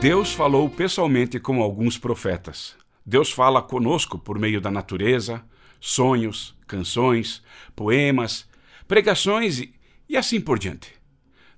Deus falou pessoalmente com alguns profetas. Deus fala conosco por meio da natureza, sonhos, canções, poemas, pregações e, e assim por diante.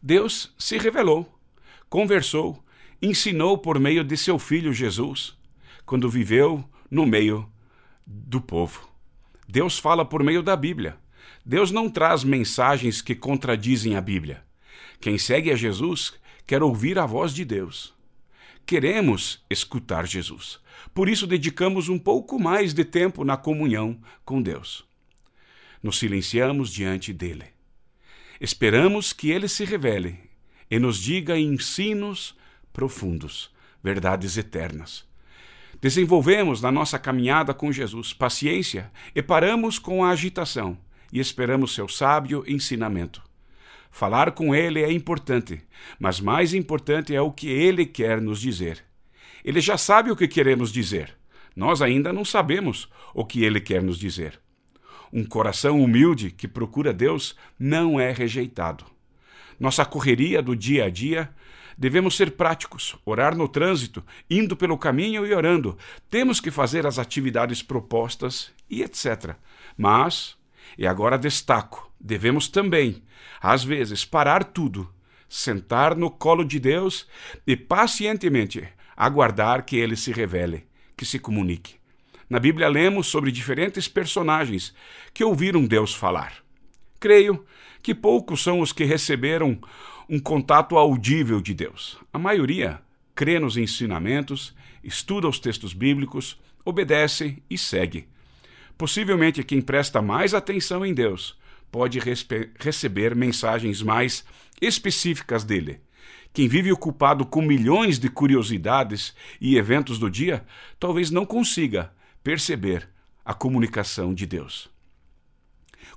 Deus se revelou, conversou, ensinou por meio de seu filho Jesus, quando viveu no meio do povo. Deus fala por meio da Bíblia. Deus não traz mensagens que contradizem a Bíblia. Quem segue a Jesus quer ouvir a voz de Deus queremos escutar Jesus. Por isso, dedicamos um pouco mais de tempo na comunhão com Deus. Nos silenciamos diante dele. Esperamos que ele se revele e nos diga ensinos profundos, verdades eternas. Desenvolvemos na nossa caminhada com Jesus paciência e paramos com a agitação e esperamos seu sábio ensinamento. Falar com ele é importante, mas mais importante é o que ele quer nos dizer. Ele já sabe o que queremos dizer. Nós ainda não sabemos o que ele quer nos dizer. Um coração humilde que procura Deus não é rejeitado. Nossa correria do dia a dia devemos ser práticos, orar no trânsito, indo pelo caminho e orando. Temos que fazer as atividades propostas e etc. Mas, e agora destaco, devemos também, às vezes, parar tudo, sentar no colo de Deus e pacientemente aguardar que ele se revele, que se comunique. Na Bíblia lemos sobre diferentes personagens que ouviram Deus falar. Creio que poucos são os que receberam um contato audível de Deus. A maioria crê nos ensinamentos, estuda os textos bíblicos, obedece e segue. Possivelmente quem presta mais atenção em Deus pode receber mensagens mais específicas dele. Quem vive ocupado com milhões de curiosidades e eventos do dia, talvez não consiga perceber a comunicação de Deus.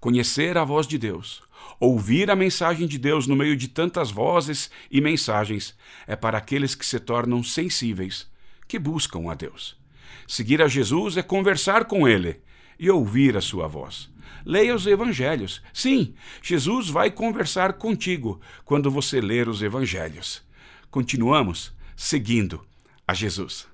Conhecer a voz de Deus, ouvir a mensagem de Deus no meio de tantas vozes e mensagens, é para aqueles que se tornam sensíveis, que buscam a Deus. Seguir a Jesus é conversar com Ele e ouvir a sua voz. Leia os evangelhos. Sim, Jesus vai conversar contigo quando você ler os evangelhos. Continuamos seguindo a Jesus.